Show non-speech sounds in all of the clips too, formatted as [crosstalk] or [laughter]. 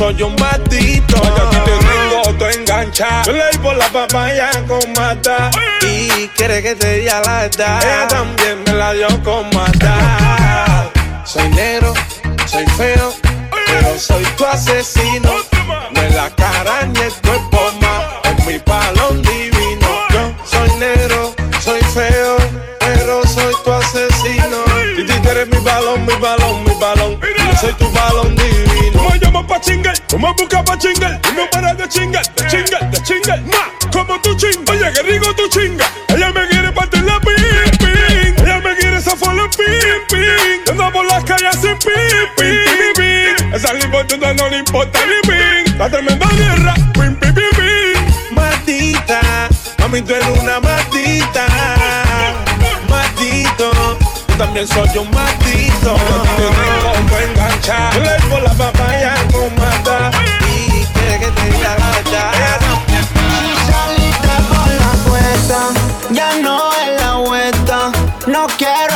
soy un matito. Yo enganchado. Yo leí por la papaya con mata. Y quiere que te diga la edad. Ella también me la dio con mata. Soy negro, soy feo, pero soy tu asesino. No es la cara ni el cuerpo más, es mi palón divino. Yo soy negro, soy feo, pero soy tu asesino. Y tú eres mi balón, mi balón, mi balón. Yo soy tu balón divino. Me llamas pa' chingar, tú me buscas pa' chingar. Y no paras de chingar, de chingar, de chingar. Ma, como tu chinga, oye, que rico tu chinga. Ella me quiere partir la pin, pin. Ella me quiere zafar la pin, pin. Anda por las calles sin pin, pin. Esa lipotuda no le importa ni pin. La tremenda guerra, pin, pin, pin, pin. Matita, mami, tú eres una matita. Matito, yo también soy un matito. Yo te tengo enganchado.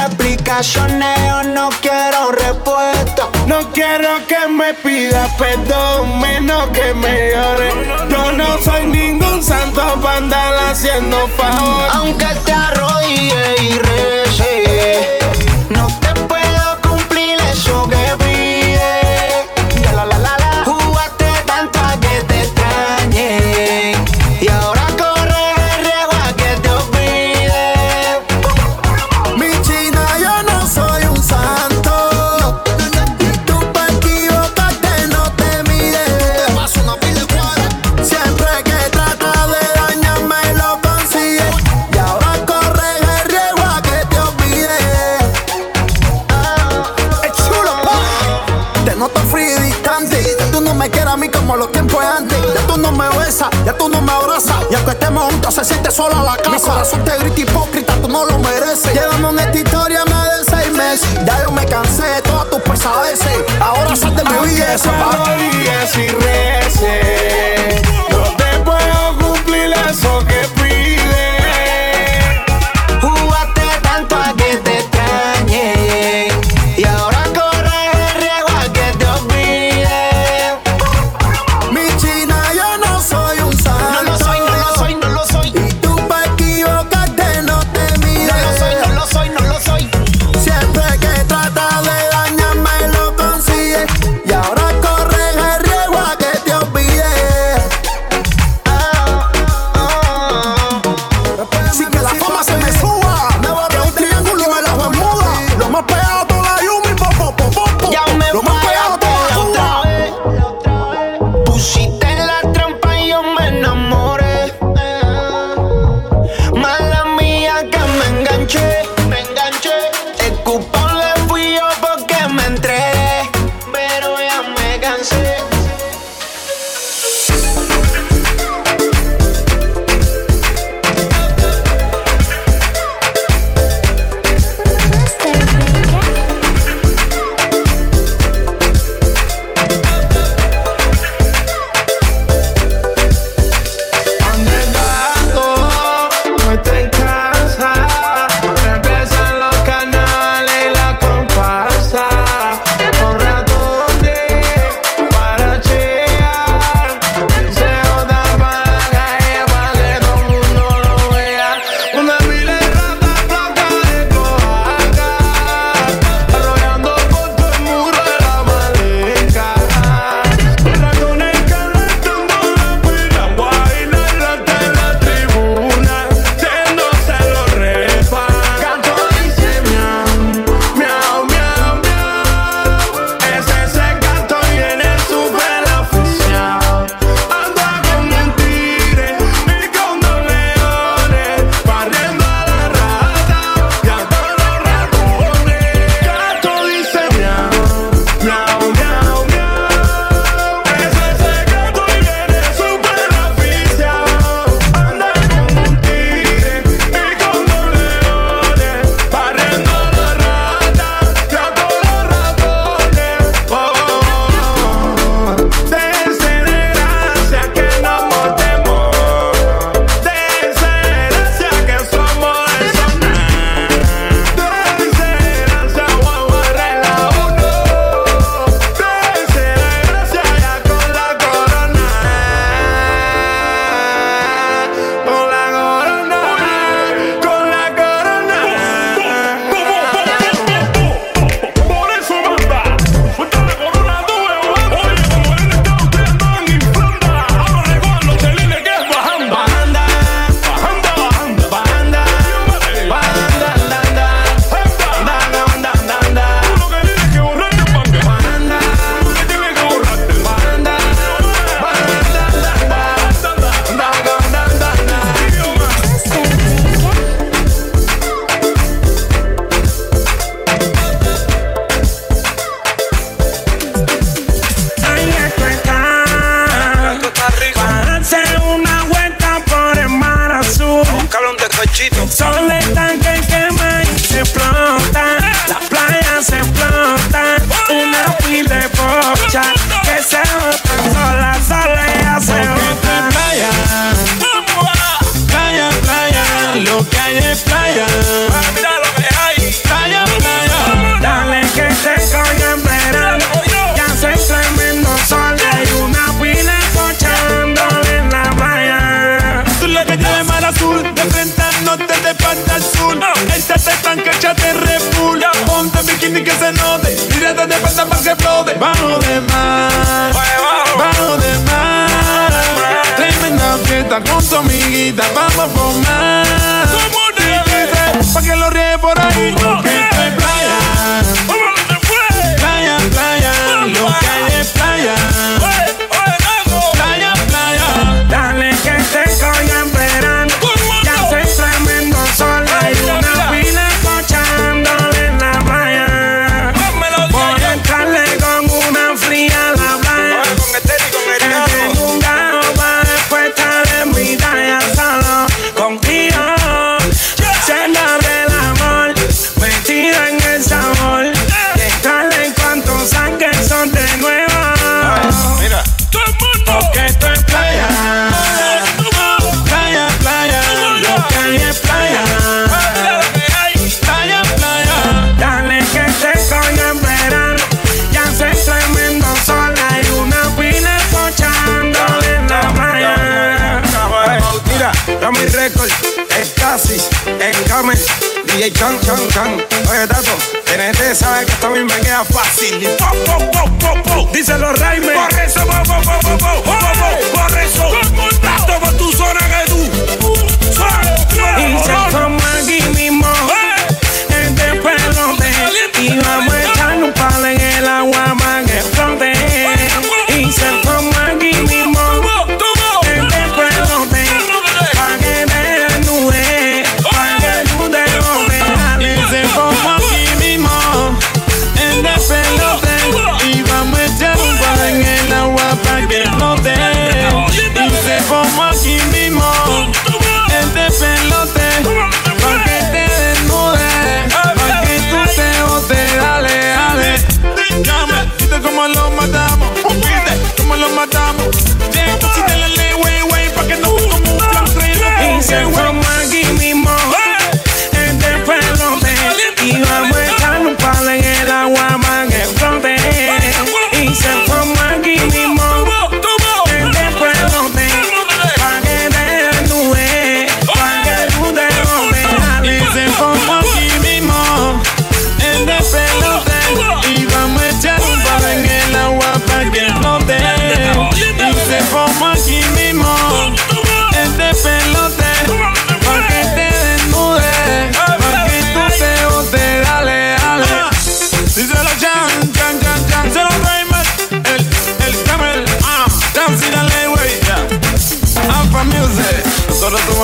Explicaciones, yo no quiero respuesta. No quiero que me pidas perdón, menos que me llores. Yo no soy ningún santo para andar haciendo favor. Aunque te arrodille y ya tú no me abrazas. Y aunque estemos juntos, se siente sola la casa. Mi corazón te grita hipócrita, tú no lo mereces. Llevamos en esta historia más de seis meses. Ya yo me cansé de todas tus pesadeces. Ahora sal de mi vida, y reces. No te puedo Ni que se note, tírate de pata para que flote. Vamos de más, vamos de más. Tremenda fiesta con tu amiguita, vamos por más. Pa' que lo ríe por ahí, DJ Chan Chan Chan. Oye, Tato, TNT sabe que esto a mí me queda fácil. Y po, po, po, po, po. Díselo, Raime. Por eso, po, po, po, po, po. po, po por eso. Tato por tu zona que tú. Solo, no,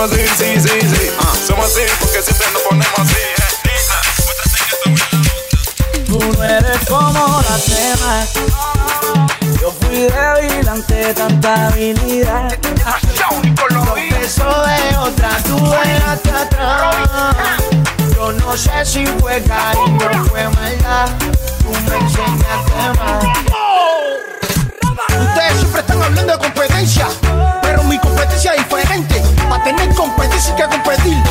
ponemos así, sí, sí, sí. Uh, somos así porque siempre nos ponemos así. Eh. Tú no eres como la cena. Yo fui débil ante tanta habilidad. Yo peso de otra, tú dejaste atrás. Yo no sé si fue cariño o fue maldad. Tú me enseñaste más. Ustedes siempre están hablando de competencia, pero mi competencia es diferente. Para tener competencia hay que competir.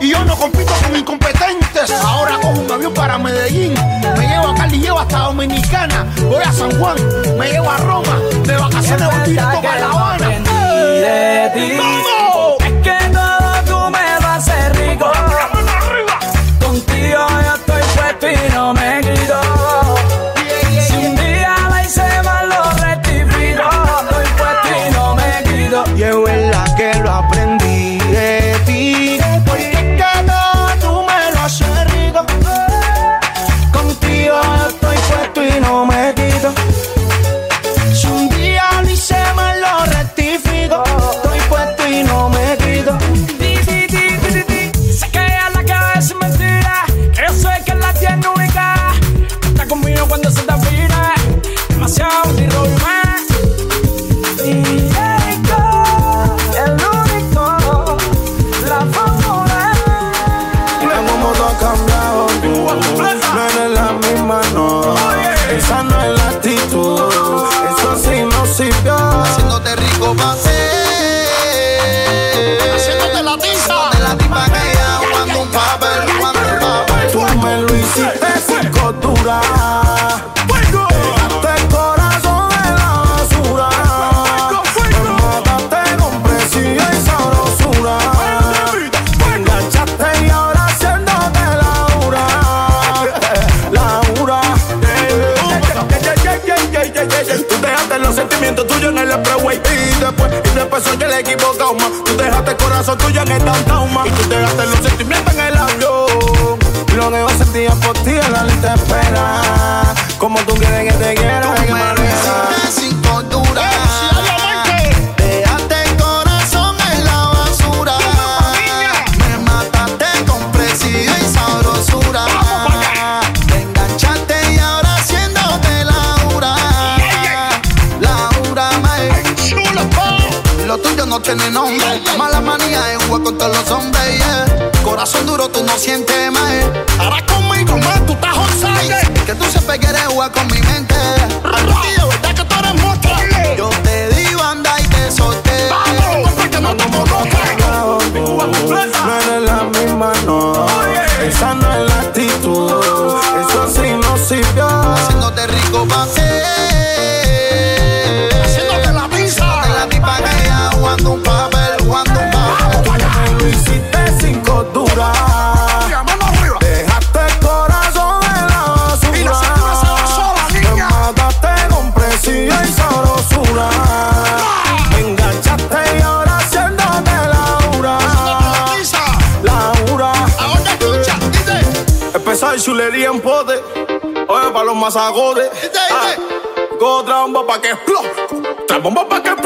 Y yo no compito con incompetentes. Ahora cojo un avión para Medellín. Me llevo a Cali, llevo hasta Dominicana. Voy a San Juan, me llevo a Roma. De vacaciones voy directo para La Habana. Es que todo tú me vas a hacer rico. Contigo yo estoy puesto y no me Shout equivocado, ma. Tú dejaste el corazón tuyo en el downtown. Y tú dejaste los sentimientos en el avión. Lo dejo sentir por ti la lista espera. Como tú quieres que te quiera, todos los hombres. yeah. Corazón duro, tú no sientes más. Ahora Masagotes. dice, dice. Go tramba pa' que pa' que explote, pa' que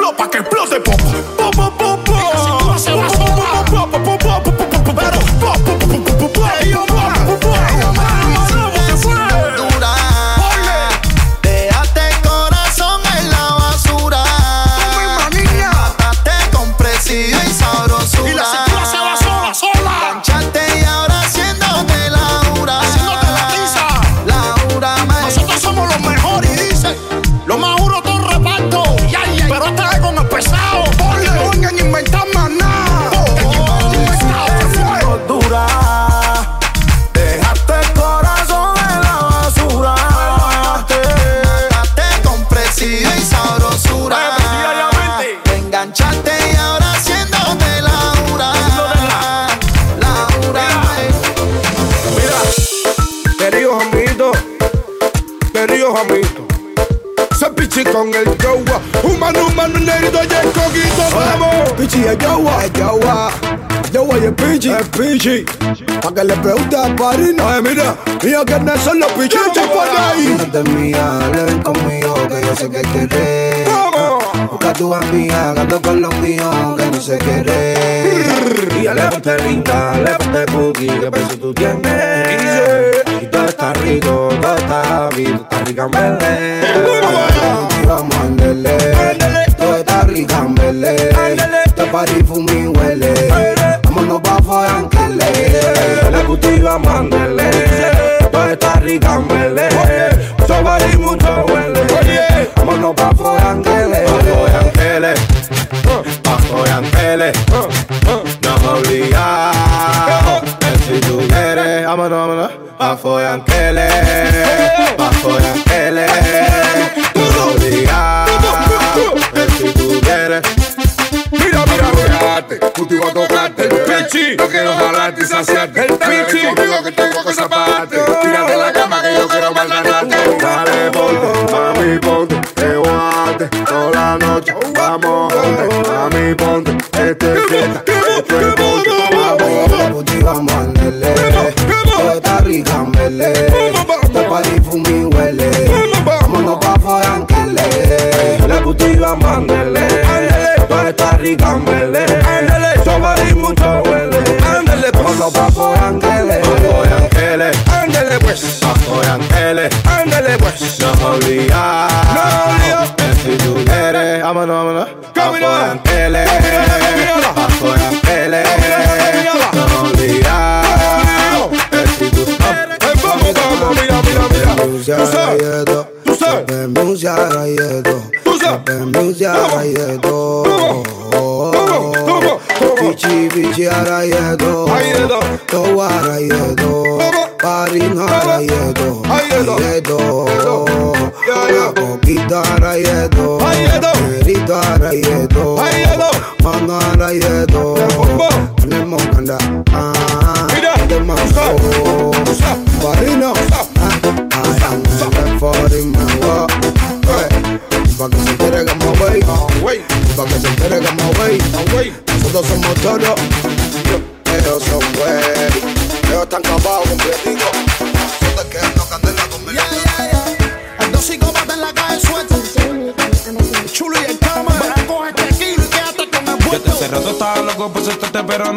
Yawa, es Yawa. Yawa y el Pichi. Es Pichi. Pa' que le pregunte a Parino. Ay, mira, mira quiénes son los pichichos por ahí. No te mía, ven conmigo, que yo sé que querés. Busca tu amiga, gato con los míos, que no sé querer. Y aléjate linda, aléjate cookie, que peso tú tienes. Y todo está rico, todo está bien, todo está rica en verde. Vamos a andarle, todo está rica en verde. Este party fumi huele, vámonos pa' Foyanquele. La puti vamos a andarle, todo está rica en. Mucho party, mucho huele, vámonos pa' Foyanquele. Pa' Foyanquele, pa' Foyanquele. No me obligas, si tú quieres, vámonos, vámonos. Pa' Foyanquele, pa' Foyanquele. No me obligas, si voy a tocarte el pichi. No quiero jalarte y saciarte. El pichi. conmigo que tengo cosas para darte. Tírate de la cama que yo quiero maltratarte. Dale, ponte, mami, ponte, te guate toda la noche. Vamos, ponte, mami, ponte, este es fiesta, esto es ponte. Vamos, vamos a andarle, todo está rica en verle. Este party fumi huele, vámonos pa' Foyanquele. La puti, vamos a andarle, todo está rica en pues, pa' Foyanquele. ándale pues. No me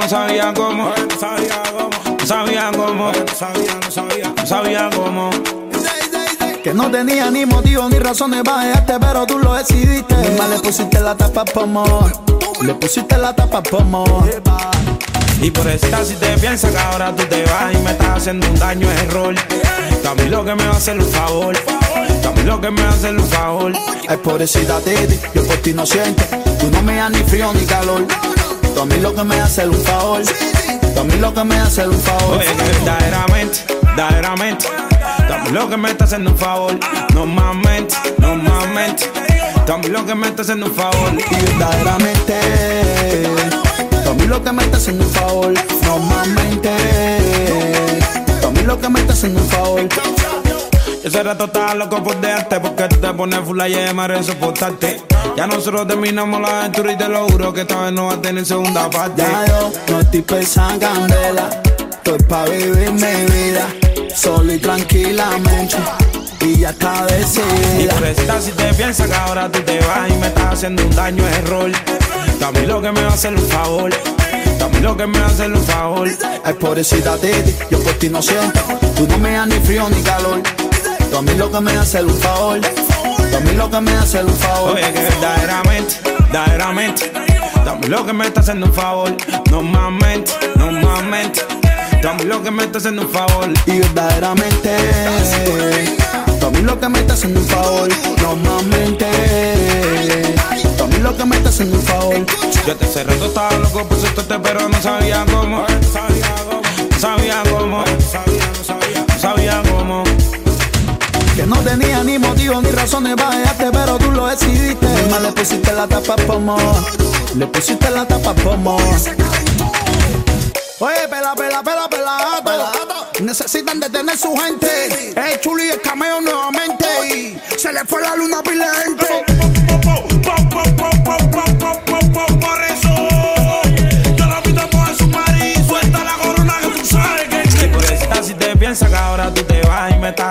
sabía cómo. No sabía cómo. No sabía cómo. No sabía, no sabía. No sabía cómo. Que no tenía ni motivo ni razones para dejarte, pero tú lo decidiste. Más le pusiste la tapa por amor. Le pusiste la tapa por amor. Y por estar si te piensas que ahora tú te vas y me estás haciendo un daño es error. A mí lo que me va a hacer un favor. A mí lo que me va a hacer un favor. Ay, pobrecita Titi, yo por ti no siento. Tú no me das ni frío ni calor. Tú a mí lo que me hace un favor. Tú a mí lo que me hace un favor. Oye, verdaderamente, verdaderamente. Mí lo que me está haciendo un favor. No más mente, no más mente. Tú a mí lo que me está haciendo un favor. Y verdaderamente, mí lo que me está haciendo un favor. No más mente. Tú a mí lo que me está haciendo un favor. Yo ese rato estaba loco por dejarte porque tú te pones full y más soportarte. Ya nosotros terminamos la aventura y te lo juro que esta vez no va a tener segunda parte. Ya yo no estoy pensando en candela. Estoy pa' vivir mi vida. Solo y tranquilamente. Y ya está Y decidida. por estar si te piensas que ahora tú te vas y me estás haciendo un daño es error. Mí lo que me va a hacer un favor. Mí lo que me va a hacer un favor. Ay, pobrecita Titi, yo por ti no siento. Tú no me das ni frío ni calor. Tú a mí lo que me hace un favor. A mí lo que me hace un favor. Oye, que verdaderamente, verdaderamente. Mí lo que me está haciendo un favor. No mente, no a mí lo que me está haciendo un favor. Y verdaderamente, mí lo que me está haciendo un favor. Normalmente, tú a mí lo que me está haciendo un favor. Yo te cerré, tú estabas loco soltarte, pero no sabía cómo. No sabía cómo. No sabía cómo. Que no tenía ni motivo ni razones para dejarte, pero tú lo decidiste. Más le pusiste la tapa por amor. Le pusiste la tapa por amor. Oye, pela, pela, pela, pela, gato. Necesitan detener su gente. El chuli el cameo nuevamente. Y se le fue la luna a gente.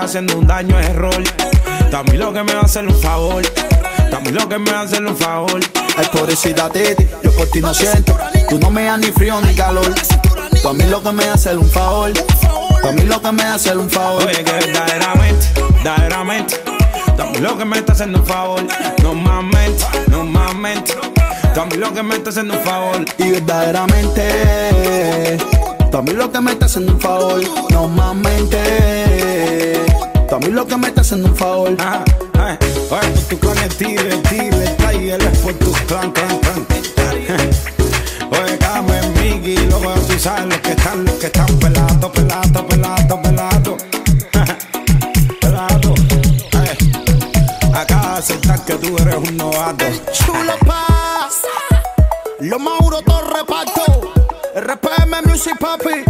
Haciendo un daño es error. A mí lo que me va a hacer un favor. A mí lo que me va a hacer un favor. Ay, pobrecita Titi, yo por ti no siento. Tú no me das ni frío ni calor. Tú a mí lo que me hace un favor. Tú a mí lo que me hace un favor. Oye, que verdaderamente, verdaderamente. A mí lo que me está haciendo un favor. No mente, no a mí lo que me está haciendo un favor. Y verdaderamente, tú a mí lo que me está haciendo un favor. Normalmente, tú a mí lo que me está haciendo un favor. Ajá, ay, Oye, por tu y él es por tu clan, clan, clan. [laughs] Oye, Carmen, Miki, luego tú sabes los que están, los que están pelados, [laughs] pelados, pelados, pelados. Pelados. De aceptar que tú eres un novato. Chulo paz, los Mauro todo reparto. RPM Music Papi,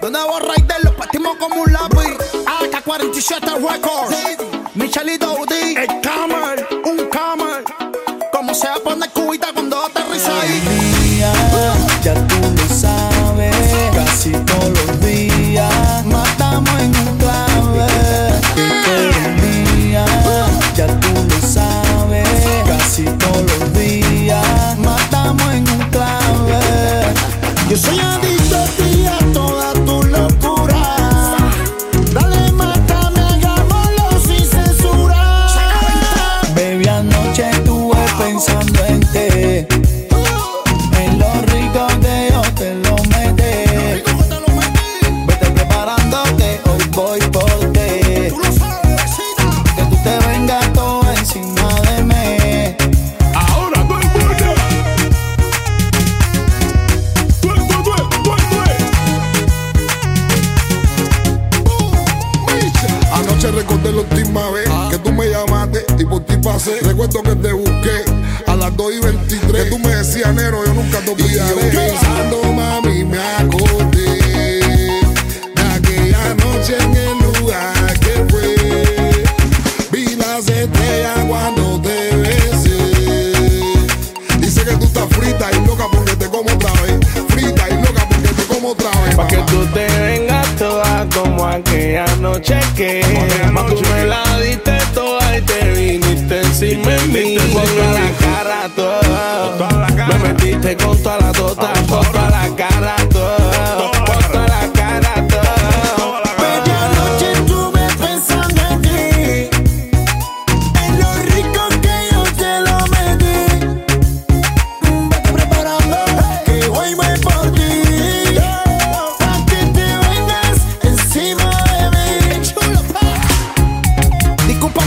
donde vos Raider los partimos como un lápiz. AK-47 Records, Michelito Udi, el Camel, un Camel. Como se va a poner cubita cuando aterriza ahí. ya tú lo sabes, casi todos los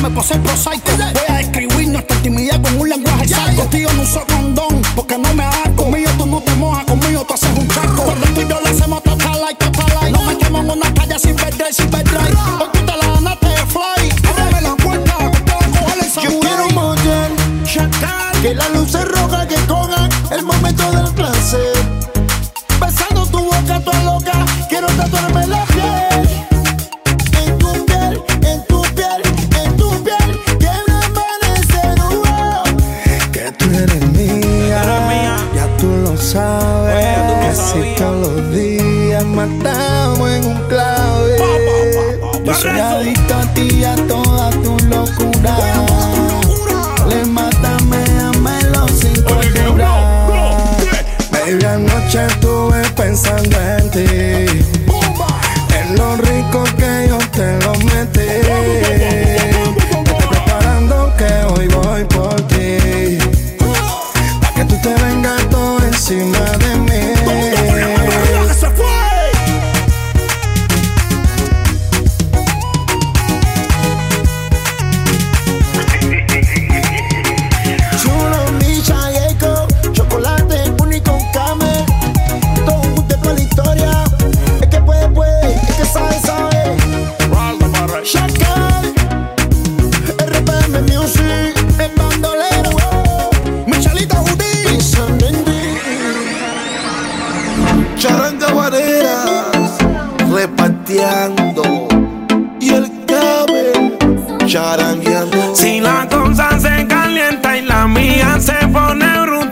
me puse prosaico. Voy a describir nuestra intimidad con un lenguaje exacto. Tío, no uso condón porque no me hago. Conmigo tú no te mojas, conmigo tú haces un charco. Y el cabe charangueando. Si la cosa se calienta y la mía se pone brutal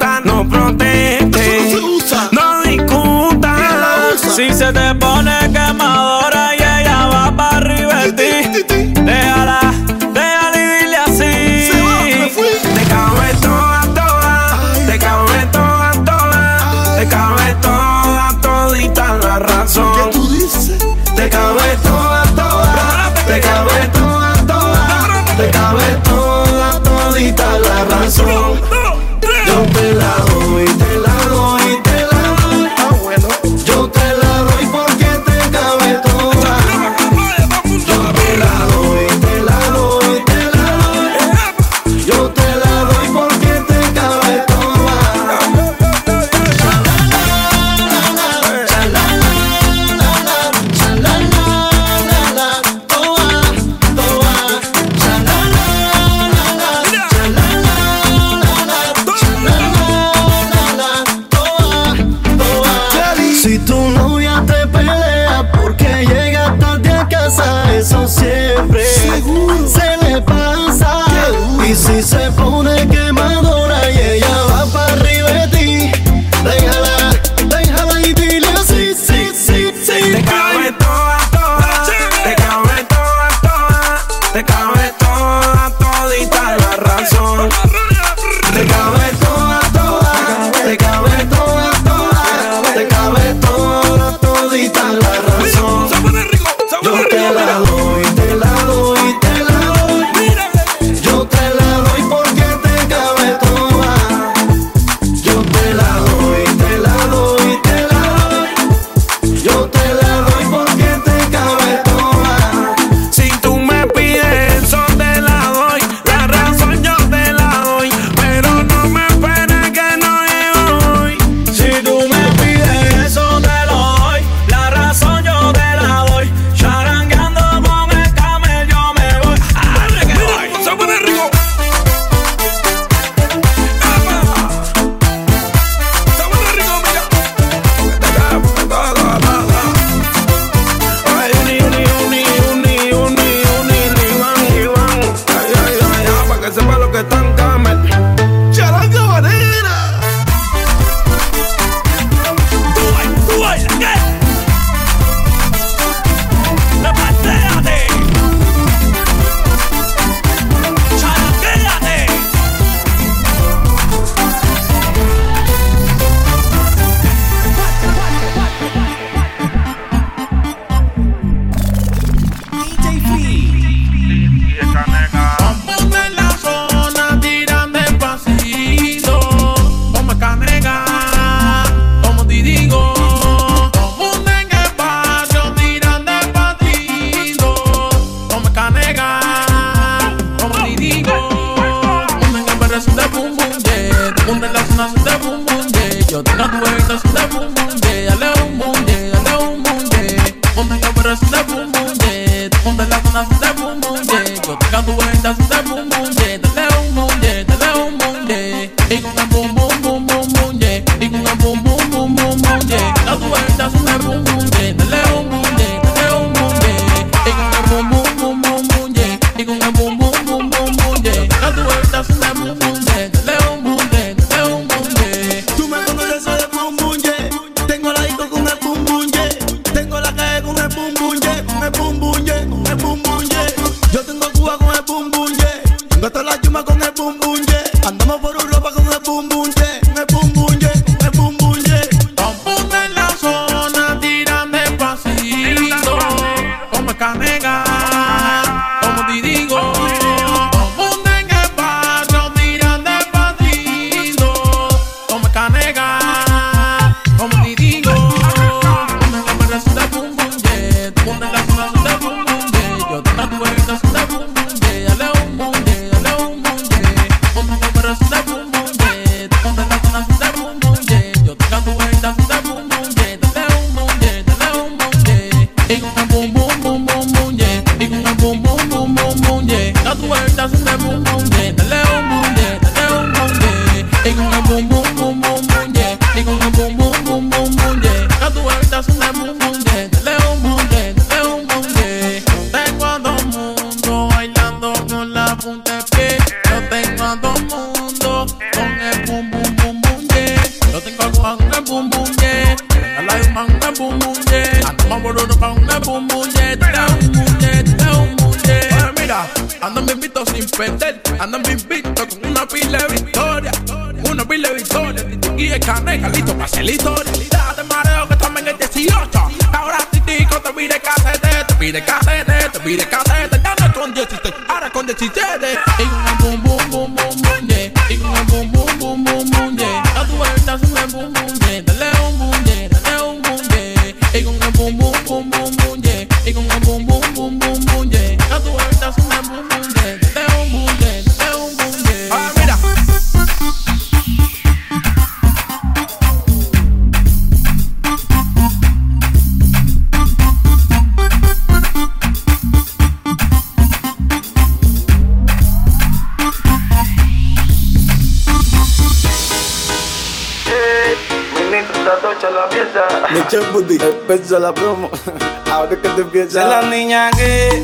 Empieza. la niña que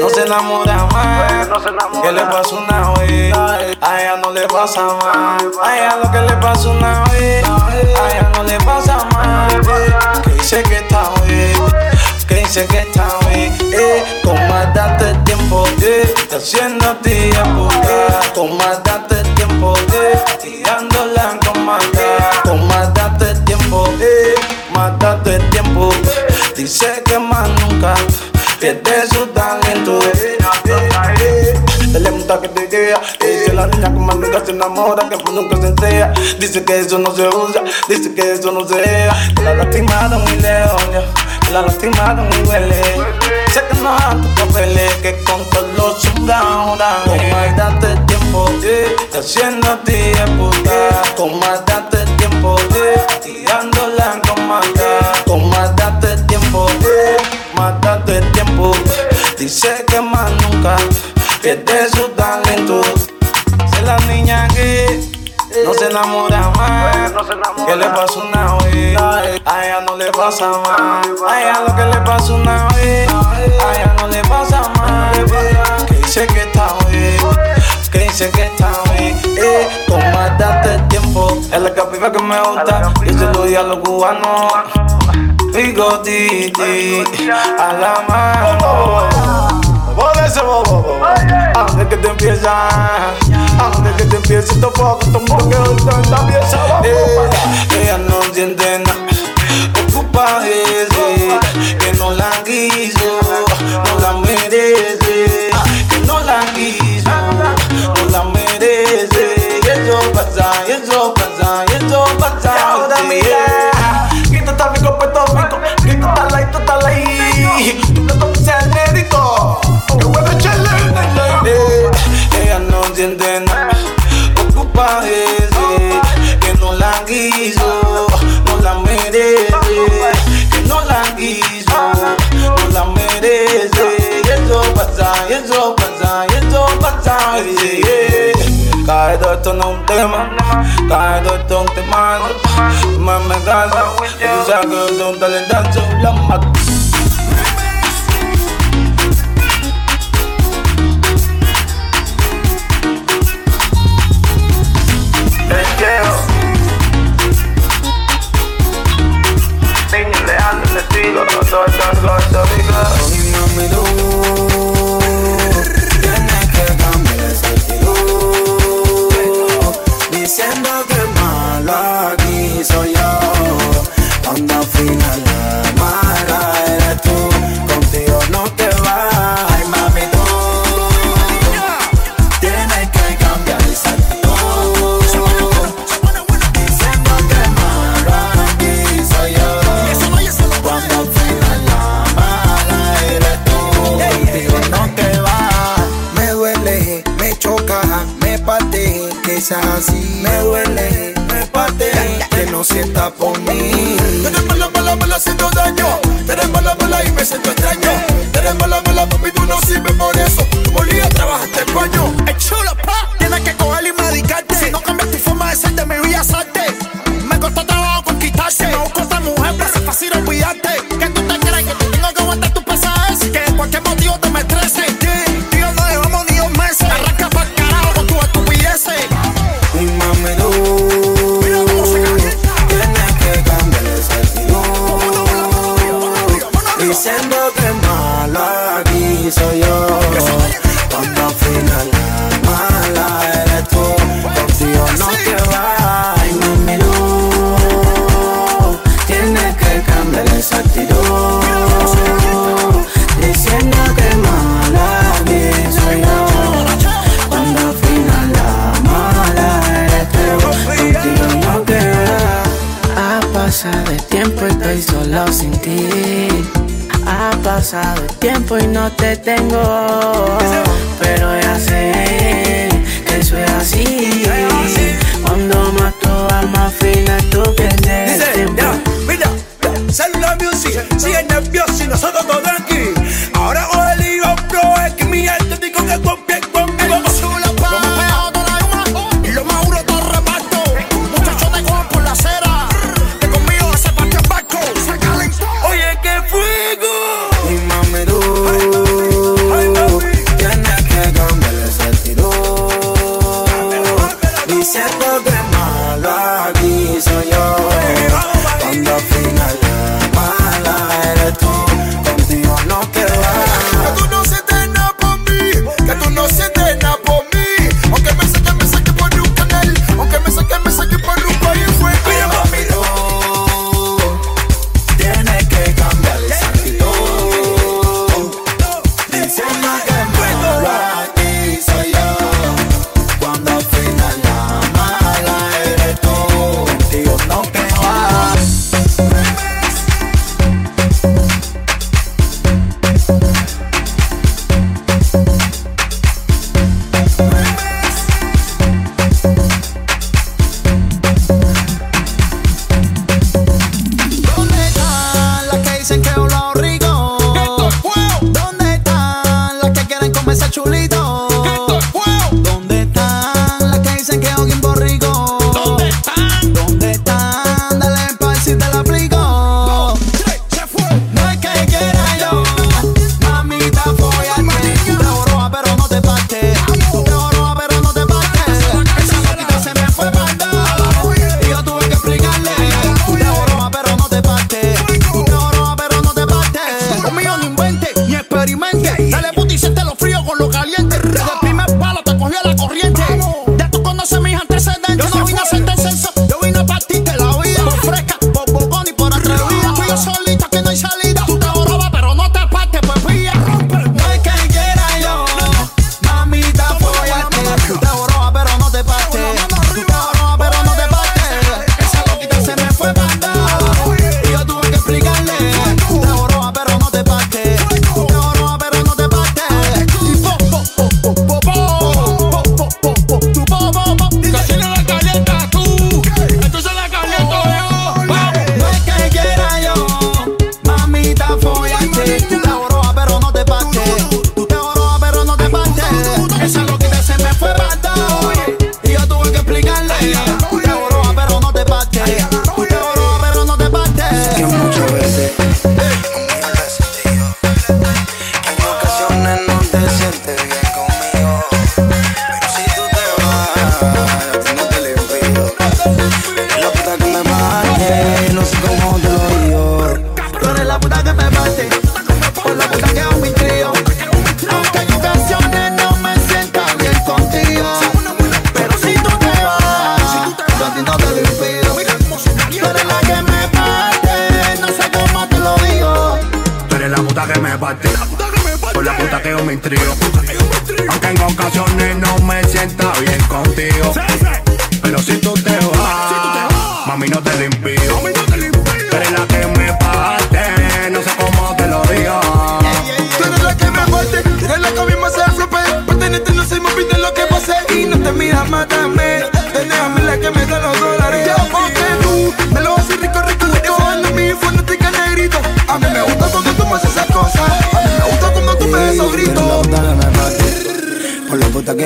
no se enamora más. Que le pasa una vez. A ella no le pasa más. A ella lo que le pasa una vez. A ella no le pasa más. Que dice que está bien. Que dice que está bien. Eh, con más date tiempo. Eh, haciendo tiempo. Eh, con más date tiempo. Eh, tirándola con más. Con más date tiempo. Eh, más date tiempo. Dice nunca pierde su talento. Dale un toque de idea. Dice la niña que más nunca se enamora, que más nunca se entea. Dice que eso no se usa, dice que eso no se vea. Que la lastimada muy lejos, que la lastimada muy huele. Sé que no anda papeles, que con todos los ahora. Con más date tiempo, eh, haciendo tiempo, Con más date tiempo, eh, tirándola Dice que más nunca pierde su talento. Es la niña que no se enamora más. Que le pasa una vez. A ella no le pasa más. A ella lo que le pasa una vez. A ella no le pasa más. Que dice que está bien. Que dice que está bien. Eh, con más date tiempo. Es la capiva que me gusta. Y se lo di a los cubanos. Digo, Titi, a la mano. Por eso, bobo, antes que te empieza, antes que te empiece, te foco, mundo que gusta en la pieza, ella no entiende nada, ocupa ese, que no la la seas así. Me duele, me parte, que no sienta por mí. Tú eres mala, mala, mala, haciendo daño. Tú eres mala, mala y me siento extraño. Tú eres mala, mala, papi, tú no sirves por eso. Tú molía, trabajaste el baño. Es chulo, pa. Tienes que coger y medicarte. Si no cambias tu forma de ser, de mi vida salte. Me costó trabajo conquistarte. Busco otra mujer, pero es fácil olvidarte. Que tú te crees que te tengo que aguantar tu pesadez. Que cualquier motivo te me estrese. Tú pasado el tiempo y no te tengo. Pero ya sé que eso es así. Cuando más tú vas más fina, tú pierdes el tiempo. Mira, celular music, sigue nervioso y nosotros todos aquí. Ahora o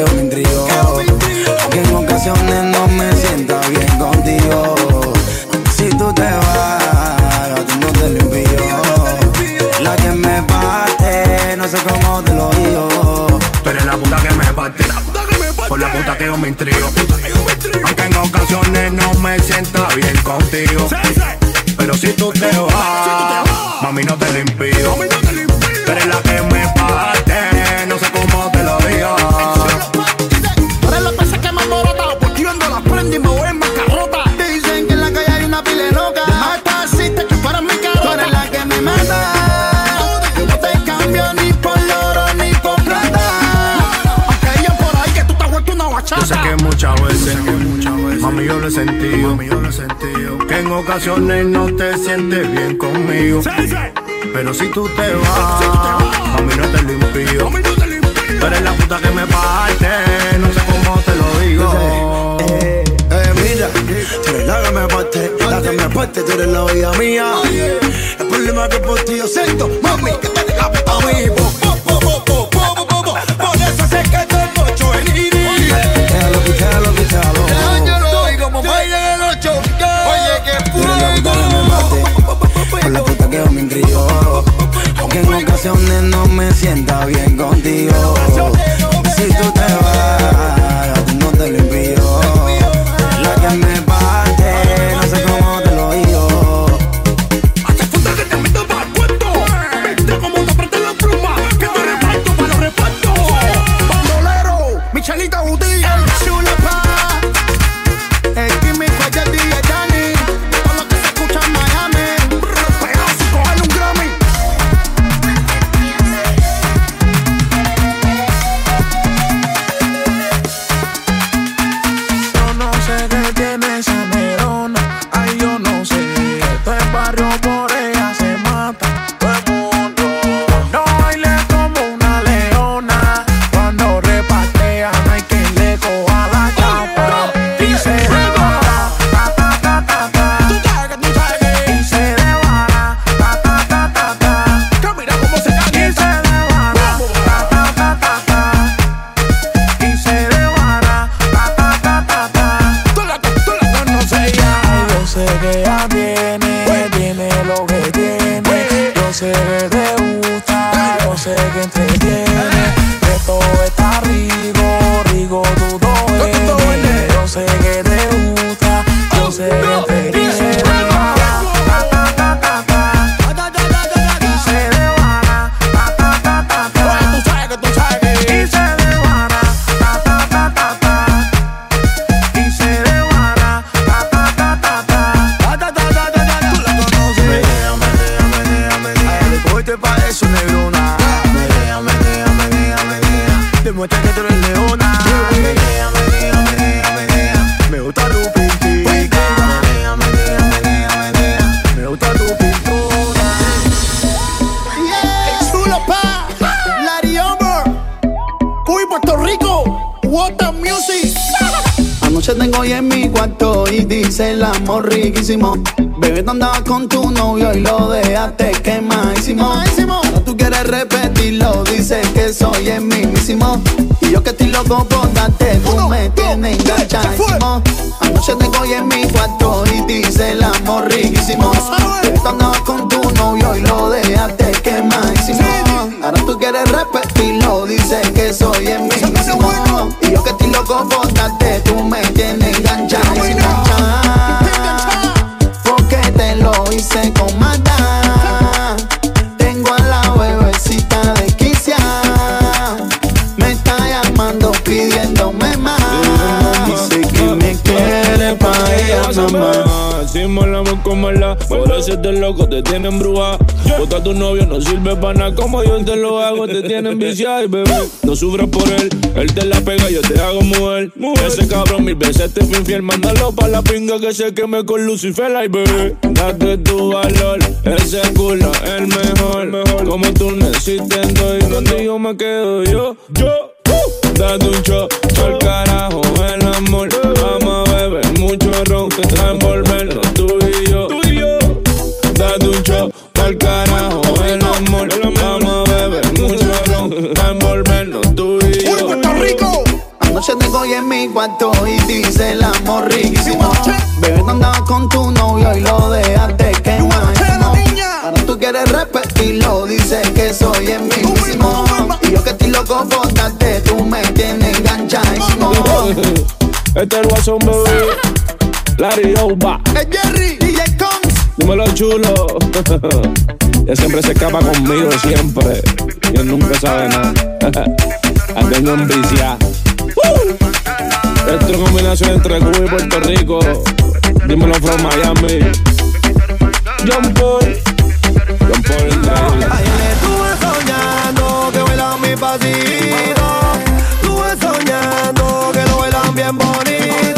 que. Aunque en ocasiones no me sienta bien contigo. Si tú te vas, a ti no te lo envío. La que me parte, no sé cómo te lo digo. Tú eres la puta que me parte. Por la puta que yo me intrigo. Aunque en ocasiones no me sienta bien contigo. Pero si tú te vas, mami no te lo impido. Tú eres la que me parte sé que muchas veces, mami yo lo he sentido, que en ocasiones no te sientes bien conmigo. Pero si tú te vas, mami no te lo impío. Tú eres la puta que me parte, no sé cómo te lo digo. Eh, eh, mira, tú eres la que me parte, la que me parte, tú eres la vida mía. El problema que por ti yo siento, mami, que te la a mí. pasamos riquísimo. Bebé, tú andabas con tu novio y lo dejaste quemadísimo. Ahora tú quieres repetirlo, dices que soy el mismísimo. Y yo que estoy loco por darte, tú Uno, me dos, tienes enganchadísimo. Anoche te cogí en mi cuarto y dice el amor riquísimo. Bebé, tú andabas con tu novio y lo dejaste quemadísimo. Ahora tú quieres repetirlo, dices que soy el mismísimo. Y yo que estoy loco por darte, tú me tienes enganchadísimo. comerla. Por si te loco, te tienen bruja. Bota a tu novio, no sirve para nada. Como yo te lo hago, te tienen viciada y bebé. No sufras por él, él te la pega, yo te hago mujer. Ese cabrón mil veces te fue infiel. Mándalo pa' la pinga que se queme con Lucifer, ay bebé. Date tu valor, ese culo el mejor. mejor. Como tú necesitas existes, doy. Me quedo yo. Yo. Uh. Date un shot, al carajo el amor. Vamos a beber mucho ron, te envolver Yo tengo hoy en mi cuarto y dice el amor riquísimo. Bebé, tú andabas con tu novio y lo dejaste que no. Ahora tú quieres repetirlo, dice que soy el mismo. Y yo que estoy loco por darte, tú me tienes enganchadísimo. Este es Guasón Bebé, Larry Oba. Es Jerry, DJ Combs. Dímelo chulo. [laughs] Él siempre se escapa conmigo, siempre. Y él nunca sabe nada. [laughs] Ando en Uh. Esto es una combinación entre Cuba y Puerto Rico. Dímelo from Miami. John Paul. John Paul increíble. Estuve soñando que bailan mi pasito. Estuve soñando que lo bailan bien bonito.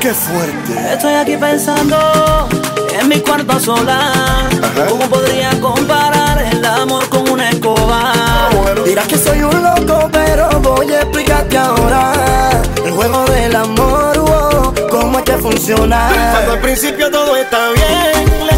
Qué fuerte. Estoy aquí pensando en mi cuarto sola. ¿Cómo podría comparar el amor con una escoba? Ah, Dirás que soy un loco, pero voy a explicarte ahora el juego del amor, wow, cómo es que funciona. Cuando al principio todo está bien, le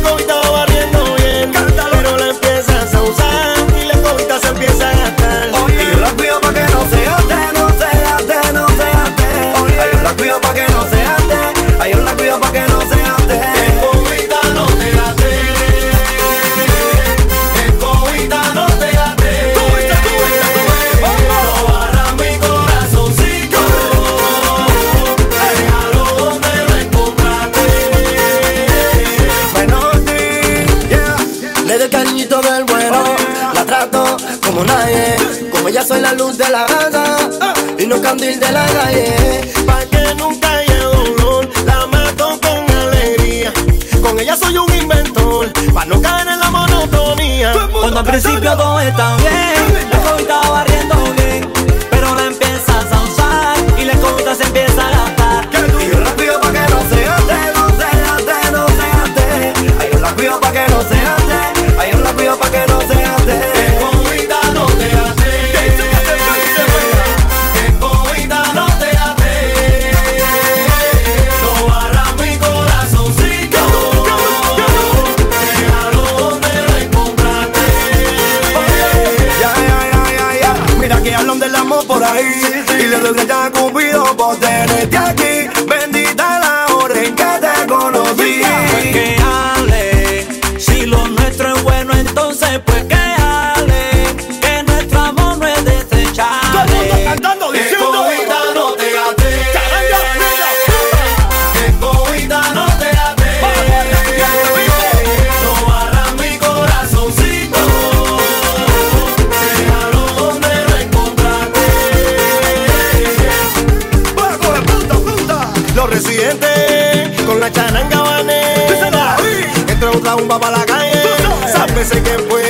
Soy la luz de la gana y no candil de la calle. Pa' que nunca haya dolor, la mato con alegría. Con ella soy un inventor, pa' no caer en la monotonía. Cuando al principio todo está bien, yo estaba barriendo bien. por ahí. Y le doy ya cupido parece que fue